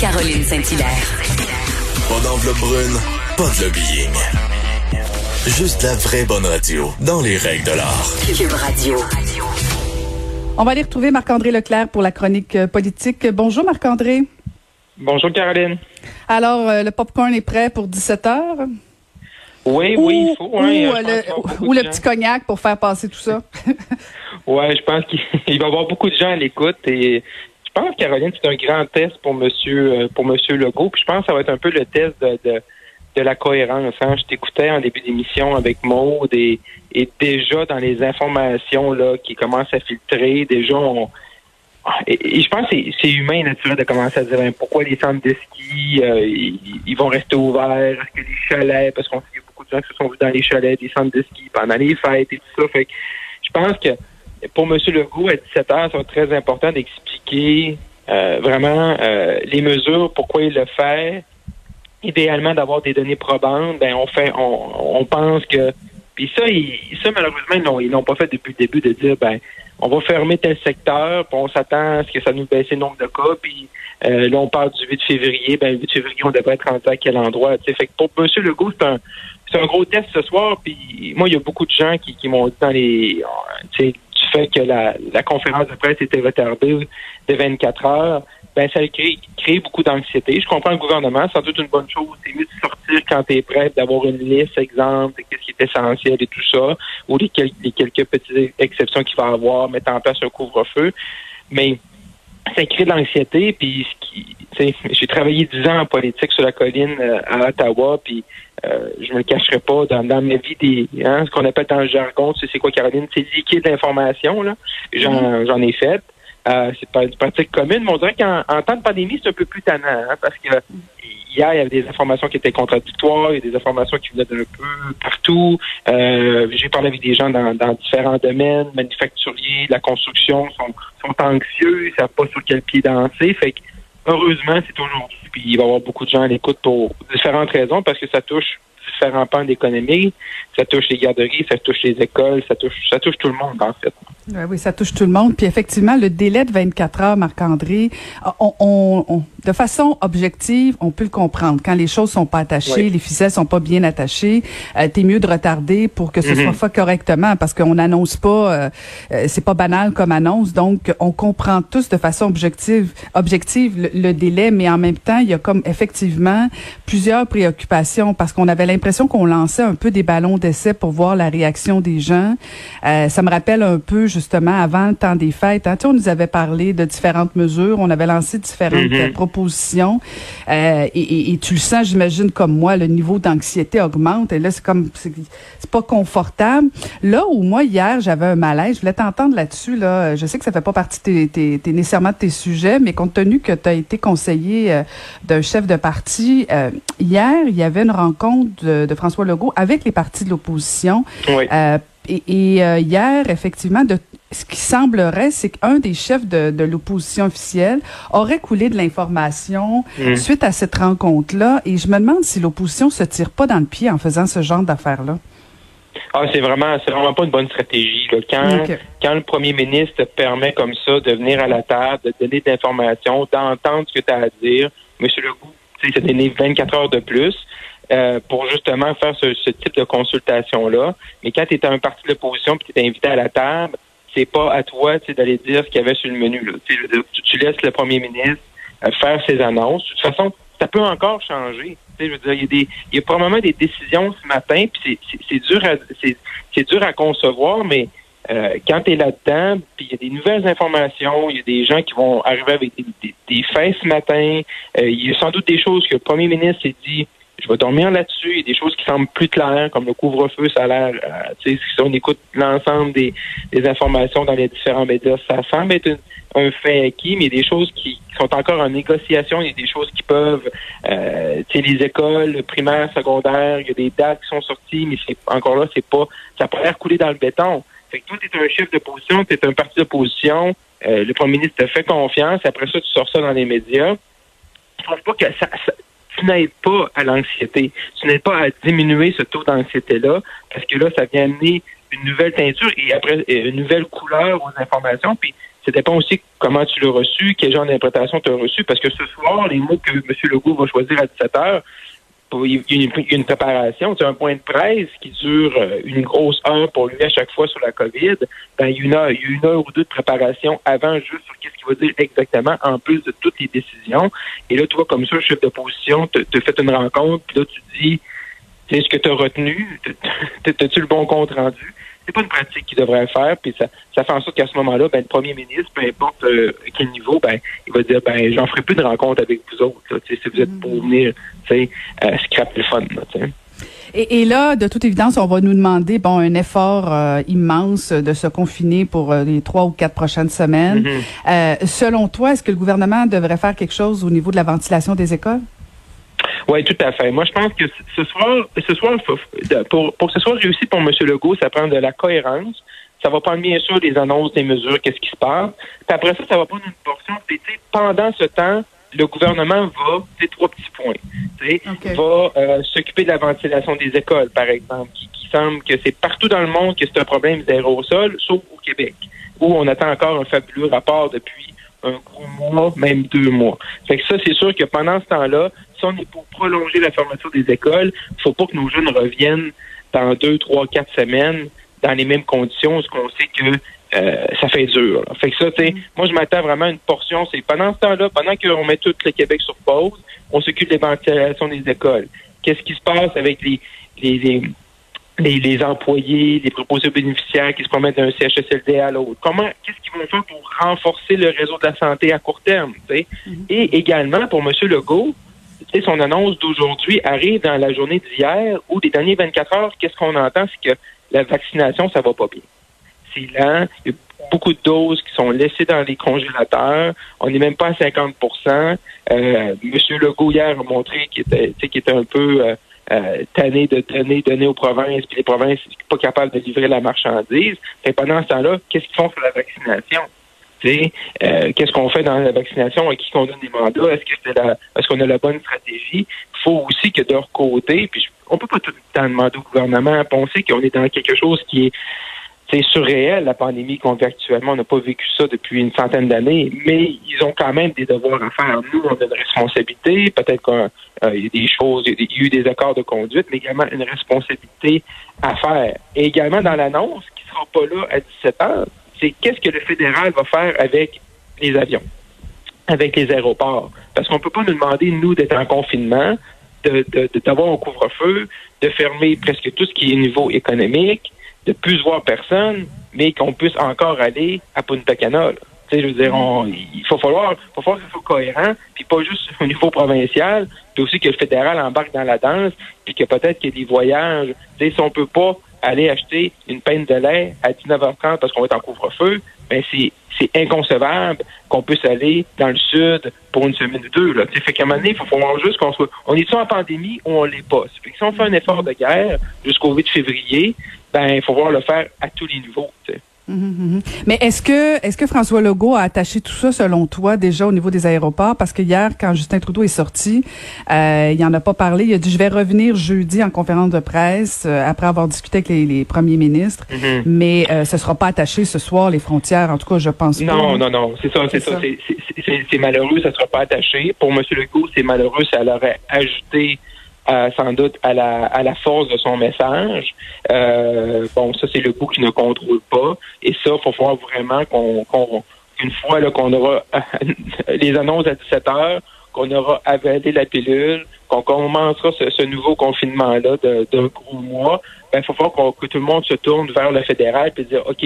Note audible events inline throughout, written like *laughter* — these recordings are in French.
Caroline Saint-Hilaire. Pas d'enveloppe brune, pas de lobbying. Juste la vraie bonne radio, dans les règles de l'art. Cube Radio. On va aller retrouver Marc-André Leclerc pour la chronique euh, politique. Bonjour Marc-André. Bonjour Caroline. Alors, euh, le popcorn est prêt pour 17 heures? Oui, ou, oui, il faut. hein, ou, euh, le, ou le petit cognac pour faire passer tout ça? *laughs* Ouais, je pense qu'il *laughs* il va y avoir beaucoup de gens à l'écoute et Caroline, c'est un grand test pour Monsieur euh, pour Monsieur Legault. Je pense que ça va être un peu le test de, la cohérence. Hein. Je t'écoutais en début d'émission avec Maude et, déjà dans les informations là qui commencent à filtrer, déjà on et, je pense que c'est- c'est humain naturel de commencer à dire hein, pourquoi les centres de ski euh, ils, vont rester ouverts, est-ce que les chalets, parce qu'on sait beaucoup de gens qui se sont vus dans les chalets des centres de ski pendant les fêtes et tout ça. Je pense que pour M. Legault, à 17 heures, ça va être très important d'expliquer euh, vraiment euh, les mesures, pourquoi il le fait. Idéalement, d'avoir des données probantes. Ben, on fait, on, pense que. Puis ça, ils, ça malheureusement, ils l'ont, ils l'ont pas fait depuis le début de dire, ben, on va fermer tel secteur, puis on s'attend à ce que ça nous baisse le nombre de cas, puis euh, là, on parle du 8 février, ben, le 8 février, on devrait être rendu à quel endroit. Fait que pour M. Legault, c'est un, c'est un gros test ce soir, puis moi, il y a beaucoup de gens qui, qui m'ont dit dans les, fait que la, la conférence de presse était retardée de 24 heures, ben ça a créé, beaucoup d'anxiété. Je comprends le gouvernement, sans doute une bonne chose. C'est mieux de sortir quand tu es prêt, d'avoir une liste, exemple, de qu'est-ce qui est essentiel et tout ça, ou les, quel- les quelques petites exceptions qu'il va y avoir, mettre en place un couvre-feu. Mais ça crée de l'anxiété, puis j'ai travaillé dix ans en politique sur la colline euh, à Ottawa, puis euh, je me le cacherai pas dans, dans ma vie des hein, ce qu'on appelle dans le jargon, tu sais c'est quoi Caroline, c'est liquide d'information là. J'en j'en ai fait. Euh, c'est pas une pratique commune, mais on dirait qu'en en temps de pandémie, c'est un peu plus tannant, hein, parce que hier, il y avait des informations qui étaient contradictoires, il y a des informations qui venaient d'un peu partout. Euh, J'ai parlé avec des gens dans, dans différents domaines, manufacturiers, la construction, sont, sont anxieux, ils savent pas sur quel pied danser. Fait que heureusement, c'est aujourd'hui. Puis il va y avoir beaucoup de gens à l'écoute pour différentes raisons, parce que ça touche différents pans d'économie, ça touche les garderies, ça touche les écoles, ça touche ça touche tout le monde en fait. Ouais, oui, ça touche tout le monde. Puis effectivement, le délai de 24 heures, Marc-André, on, on- on- de façon objective, on peut le comprendre. Quand les choses sont pas attachées, Oui. les ficelles sont pas bien attachées, euh, t'es mieux de retarder pour que ce Mhm. soit fait correctement, parce qu'on n'annonce pas, euh, euh, c'est pas banal comme annonce. Donc, on comprend tous de façon objective, objective le, le délai, mais en même temps, il y a comme effectivement plusieurs préoccupations, parce qu'on avait l'impression qu'on lançait un peu des ballons d'essai pour voir la réaction des gens. Euh, ça me rappelle un peu justement avant le temps des fêtes. Hein. On nous avait parlé de différentes mesures, on avait lancé différentes Mhm. euh, propositions, euh, et, et- et tu le sens, j'imagine comme moi, le niveau d'anxiété augmente. Et là, c'est comme c'est pas confortable. Là où moi hier j'avais un malaise, je voulais t'entendre là-dessus. Là, je sais que ça fait pas partie de tes, tes- tes- nécessairement de tes sujets, mais compte tenu que tu as été conseiller euh, d'un chef de parti, hier il y avait une rencontre de, de François Legault avec les partis de l'opposition. Oui. Euh, et et, euh, hier, effectivement, de, ce qui semblerait, c'est qu'un des chefs de, de l'opposition officielle aurait coulé de l'information Mhm. suite à cette rencontre-là. Et je me demande si l'opposition se tire pas dans le pied en faisant ce genre d'affaires-là. Ah, c'est vraiment, c'est vraiment pas une bonne stratégie. Là. Quand, quand le premier ministre te permet comme ça de venir à la table, de donner de l'information, d'entendre ce que tu as à dire, M. Legault, tu sais, s'est donné 24 heures de plus euh, pour justement faire ce, ce type de consultation-là. Mais quand tu es un parti de l'opposition et tu es invité à la table, c'est pas à toi d'aller dire ce qu'il y avait sur le menu. Là. Tu, tu, laisses le premier ministre euh, faire ses annonces. De toute façon, ça peut encore changer. Je veux dire, il y a y a probablement des décisions ce matin, puis c'est- dur à, c'est dur à concevoir, mais euh, quand tu es là-dedans, puis il y a des nouvelles informations, il y a des gens qui vont arriver avec des, des, des faits ce matin, euh, il y a sans doute des choses que le premier ministre s'est dit, je vais dormir là-dessus, il y a des choses qui semblent plus claires, comme le couvre-feu, ça a l'air, euh, tu sais, si on écoute l'ensemble des, des informations dans les différents médias, ça semble être une- un fait acquis, mais il y a des choses qui, sont encore en négociation, il y a des choses qui peuvent, euh, les écoles primaires, secondaires, il y a des dates qui sont sorties, mais c'est encore là, c'est pas, ça pas l'air coulé dans le béton. Fait que toi, tu es un chef d'opposition, tu es un parti d'opposition, euh, le premier ministre te fait confiance, après ça, tu sors ça dans les médias. Je trouve pas que ça, ça- tu n'aides pas à l'anxiété. Tu n'aides pas à diminuer ce taux d'anxiété-là, parce que là, ça vient amener une nouvelle teinture et après une nouvelle couleur aux informations. Puis Ça dépend aussi comment tu l'as reçu, quel genre d'interprétation tu as reçu, parce que ce soir, les mots que M. Legault va choisir à 17 heures, a une, préparation, c'est un point de presse qui dure euh, une grosse heure pour lui à chaque fois sur la COVID. Ben, il y a une heure, il y a une heure ou deux de préparation avant juste sur qu'est-ce qu'il va dire exactement, en plus de toutes les décisions. Et là, tu vois, comme ça, le chef d'opposition te, te fait une rencontre, puis là, tu dis, c'est ce que tu as retenu, t'as-tu le bon compte rendu? C'est pas une pratique qu'il devrait faire, puis ça, ça fait en sorte qu'à ce moment-là, ben, le premier ministre, peu importe euh, quel niveau, ben, il va dire ben j'en ferai plus de rencontres avec vous autres, si vous êtes pour venir euh, scraper le fun. et, et, là, de toute évidence, on va nous demander bon un effort euh, immense de se confiner pour les trois ou quatre prochaines semaines. Mm-hmm. selon toi, est-ce que le gouvernement devrait faire quelque chose au niveau de la ventilation des écoles? Oui, tout à fait. Moi, je pense que ce soir, ce soir, pour, pour que ce soit réussi pour M. Legault, ça prend de la cohérence. Ça va prendre bien sûr des annonces, des mesures, qu'est-ce qui se passe. Puis après ça, ça va prendre une portion. Pendant ce temps, le gouvernement va, c'est trois petits points, va euh, s'occuper de la ventilation des écoles, par exemple, qui, semble que c'est partout dans le monde que c'est un problème d'aérosol, sauf au Québec, où on attend encore un fabuleux rapport depuis un gros mois, même deux mois. Fait que ça, c'est sûr que pendant ce temps-là, si on est pour prolonger la formation des écoles, il faut pas que nos jeunes reviennent dans deux, trois, quatre semaines dans les mêmes conditions, ce qu'on sait que euh, ça fait dur. Fait que ça, tu sais, mm. moi je m'attends vraiment à une portion, c'est pendant ce temps-là, pendant qu'on met tout le Québec sur pause, on s'occupe de l'éventualisation des écoles. Qu'est-ce qui se passe avec les, les, les employés, les proposés bénéficiaires qui se promènent d'un CHSLD à l'autre? Comment, qu'est-ce qu'ils vont faire pour renforcer le réseau de la santé à court terme? Mm-hmm. Et également, pour M. Legault, son annonce d'aujourd'hui arrive dans la journée d'hier où des derniers 24 heures, qu'est-ce qu'on entend? C'est que la vaccination, ça va pas bien. C'est lent. Il y a beaucoup de doses qui sont laissées dans les congélateurs. On n'est même pas à 50% euh, M. Legault hier a montré qu'il était, qu'il était un peu euh, euh, de donner, donner aux provinces, puis les provinces sont pas capables de livrer la marchandise. Pendant ce temps-là, qu'est-ce qu'ils font sur la vaccination? Euh, qu'est-ce qu'on fait dans la vaccination, à qui qu'on donne des mandats, est-ce que c'est la, est-ce qu'on a la bonne stratégie? Il faut aussi que de leur côté, puis on peut pas tout le temps demander au gouvernement à penser qu'on est dans quelque chose qui est c'est surréel, la pandémie qu'on vit actuellement. On n'a pas vécu ça depuis une centaine d'années, mais ils ont quand même des devoirs à faire. Nous, on a une responsabilité. Peut-être qu'il y a des choses, il y a eu des accords de conduite, mais également une responsabilité à faire. Et également dans l'annonce, qui ne sera pas là à 17 heures, c'est qu'est-ce que le fédéral va faire avec les avions, avec les aéroports? Parce qu'on ne peut pas nous demander, nous, d'être en confinement, d'avoir de, un couvre-feu, de fermer presque tout ce qui est niveau économique, de plus voir personne, mais qu'on puisse encore aller à Punta Cana. je veux dire, il faut falloir, faut falloir que ce soit cohérent, puis pas juste *laughs* au niveau provincial, puis aussi que le fédéral embarque dans la danse, puis que peut-être qu'il y a des voyages. Si on peut pas aller acheter une peine de lait à 19h30 parce qu'on va être en couvre-feu, ben c'est c'est inconcevable qu'on puisse aller dans le sud pour une semaine ou deux. Là. Fait qu'à un moment donné, il faut voir juste qu'on soit. On est-tu en pandémie ou on l'est pas? Fait que si on fait un effort de guerre jusqu'au 8 février, ben il faut voir le faire à tous les niveaux. Mais est-ce que est-ce que François Legault a attaché tout ça selon toi déjà au niveau des aéroports? Parce que hier quand Justin Trudeau est sorti, euh, il en a pas parlé. Il a dit je vais revenir jeudi en conférence de presse euh, après avoir discuté avec les, premiers ministres, mhm. mais euh, ce sera pas attaché ce soir les frontières. En tout cas, je pense non, pas. Non, non, non, c'est ça, c'est ça, c'est malheureux, ça sera pas attaché. Pour M. Legault, c'est malheureux, ça l'aurait ajouté euh, sans doute à la, à la force de son message. Euh, bon, ça, c'est le goût qui ne contrôle pas. Et ça, il faut voir vraiment qu'on, une fois qu'on aura *laughs* les annonces à 17 heures, qu'on aura avalé la pilule, qu'on commencera ce, nouveau confinement-là d'un gros mois, ben, il faut voir que tout le monde se tourne vers le fédéral et dire, OK,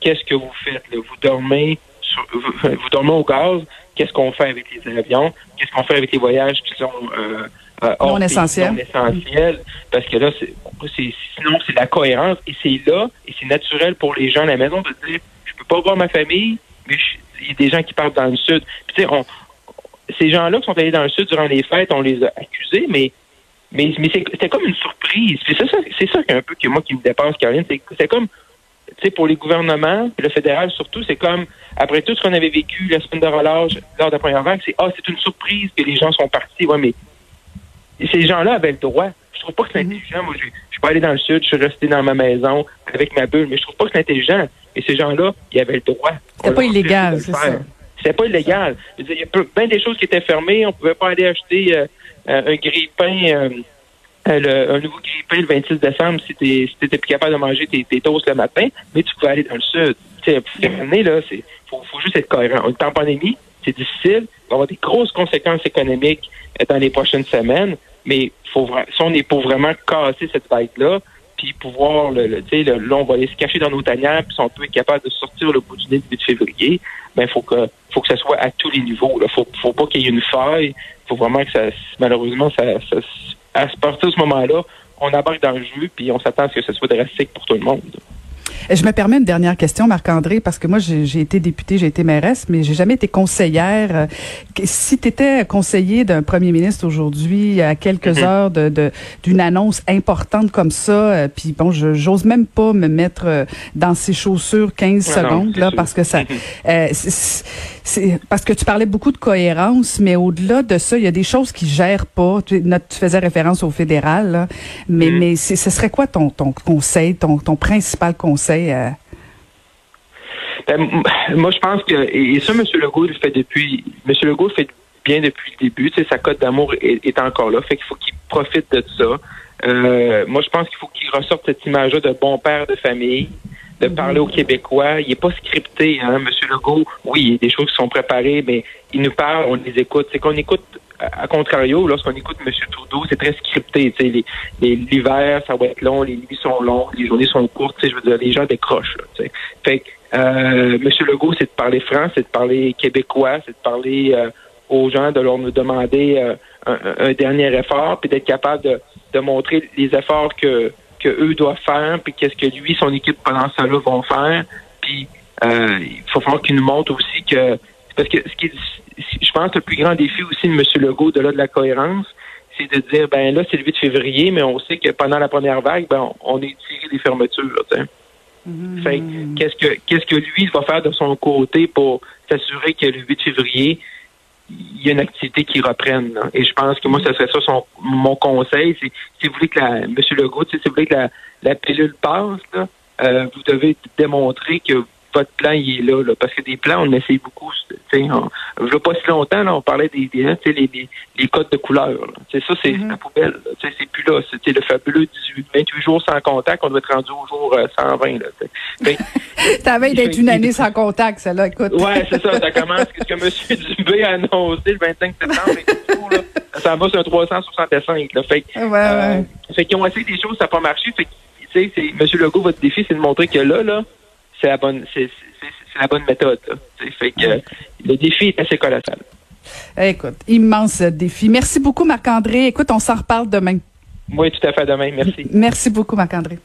qu'est-ce que vous faites? Vous dormez vous, dormez au gaz, qu'est-ce qu'on fait avec les avions? Qu'est-ce qu'on fait avec les voyages qui sont euh, euh, non essentiel. parce que là, c'est, sinon, c'est la cohérence et c'est là, et c'est naturel pour les gens à la maison de dire, je peux pas voir ma famille, mais il y a des gens qui partent dans le sud. Puis, tu sais, ces gens-là qui sont allés dans le sud durant les fêtes, on les a accusés, mais mais, mais c'était comme une surprise. C'est ça, c'est ça un peu que moi qui me dépasse, Caroline. C'est comme, tu sais, pour les gouvernements, le fédéral surtout, c'est comme, après tout ce qu'on avait vécu la semaine de relâche lors de la première vague, c'est, ah, c'est une surprise que les gens sont partis. Ouais, mais ces gens-là avaient le droit. Je trouve pas que c'est mhm. intelligent. Moi, je, je suis pas allé dans le sud, je suis resté dans ma maison avec ma bulle, mais je trouve pas que c'est intelligent. Et ces gens-là, ils avaient le droit. C'était pas illégal, c'est ça. C'était pas illégal. Il y a plein des choses qui étaient fermées. On pouvait pas aller acheter euh, un grille-pain, un nouveau grille-pain le 26 décembre si tu n'étais plus capable de manger tes, tes, toasts le matin, mais tu pouvais aller dans le sud. Tu sais, là, c'est faut, faut juste être cohérent. On est en pandémie, c'est difficile. Il va y avoir des grosses conséquences économiques dans les prochaines semaines, mais faut, si on est pour vraiment casser cette vague-là, puis pouvoir, le, le, le, là, on va aller se cacher dans nos tanières, puis si on peut être capable de sortir le bout du nez début de février, ben faut que faut que ça soit à tous les niveaux. Il faut, faut pas qu'il y ait une faille. faut vraiment que ça, malheureusement, ça, ça à partir de ce moment-là, on embarque dans le jeu, puis on s'attend à ce que ce soit drastique pour tout le monde. Je me permets une dernière question, Marc-André, parce que moi, j'ai été députée, j'ai été mairesse, mais j'ai jamais été conseillère. Euh, si tu étais conseiller d'un premier ministre aujourd'hui, à quelques mhm. heures de d'une annonce importante comme ça, euh, puis bon, j'ose même pas me mettre euh, dans ses chaussures 15 secondes, là, parce que ça... Mhm. C'est parce que tu parlais beaucoup de cohérence, mais au-delà de ça, il y a des choses qui gèrent pas. Tu, tu faisais référence au fédéral, là, mais, mhm. mais ce serait quoi ton, ton conseil, ton, ton principal conseil? Euh? Ben, moi, je pense que, et ça, M. Legault le fait depuis, M. Legault le fait bien depuis le début. Tu sais, sa cote d'amour est, encore là. Fait qu'il faut qu'il profite de ça. Euh, moi, je pense qu'il faut qu'il ressorte cette image-là de bon père de famille, de parler aux Québécois. Il n'est pas scripté, hein, M. Legault. Oui, il y a des choses qui sont préparées, mais il nous parle, on les écoute. C'est qu'on écoute à contrario, lorsqu'on écoute M. Trudeau, c'est très scripté. Les, les, l'hiver, ça va être long, les nuits sont longues, les journées sont courtes. Je veux dire, les gens décrochent. Là, fait euh, M. Legault, c'est de parler franc, c'est de parler québécois, c'est de parler euh, aux gens, de leur demander euh, un, dernier effort, puis d'être capable de, de montrer les efforts que, que eux doivent faire, puis qu'est-ce que lui, son équipe pendant ça là vont faire. Puis euh, il faut falloir qu'il nous montre aussi que parce que ce qui est je pense que le plus grand défi aussi de M. Legault, de là de la cohérence, c'est de dire, ben là, c'est le 8 février, mais on sait que pendant la première vague, ben, on est tiré des fermetures. Mm-hmm. qu'est-ce que qu'est-ce que lui va faire de son côté pour s'assurer que le 8 février, il y a une activité qui reprenne. Et je pense que moi, ce serait ça son, mon conseil. C'est si vous voulez que la, M. Legault, si vous voulez que la, la pilule passe, là, euh, vous devez démontrer que votre plan il est là, là, parce que des plans, on essaye beaucoup. On, ne veut pas si longtemps, là, on parlait des, des hein, les, les, les, codes de couleur. C'est ça, c'est mm-hmm. la poubelle. C'est plus là. C'était le fabuleux 18, 28 jours sans contact. On doit être rendu au jour 120. Euh, là, T'avais *laughs* d'être une année sans contact, ça là, écoute. Ouais, c'est ça. Ça commence. Ce que M. Dubé a annoncé le 25 septembre et tout, là, ça va sur un 365. Là. Fait, ouais, ouais. Euh, fait qu'ils ont essayé des choses, ça n'a pas marché. Fait sais, M. Legault, votre défi, c'est de montrer que là, là, c'est la bonne, c'est, la bonne méthode. Fait que le défi est assez colossal. Écoute, immense défi. Merci beaucoup, Marc-André. Écoute, on s'en reparle demain. Oui, tout à fait demain. Merci. Merci beaucoup, Marc-André.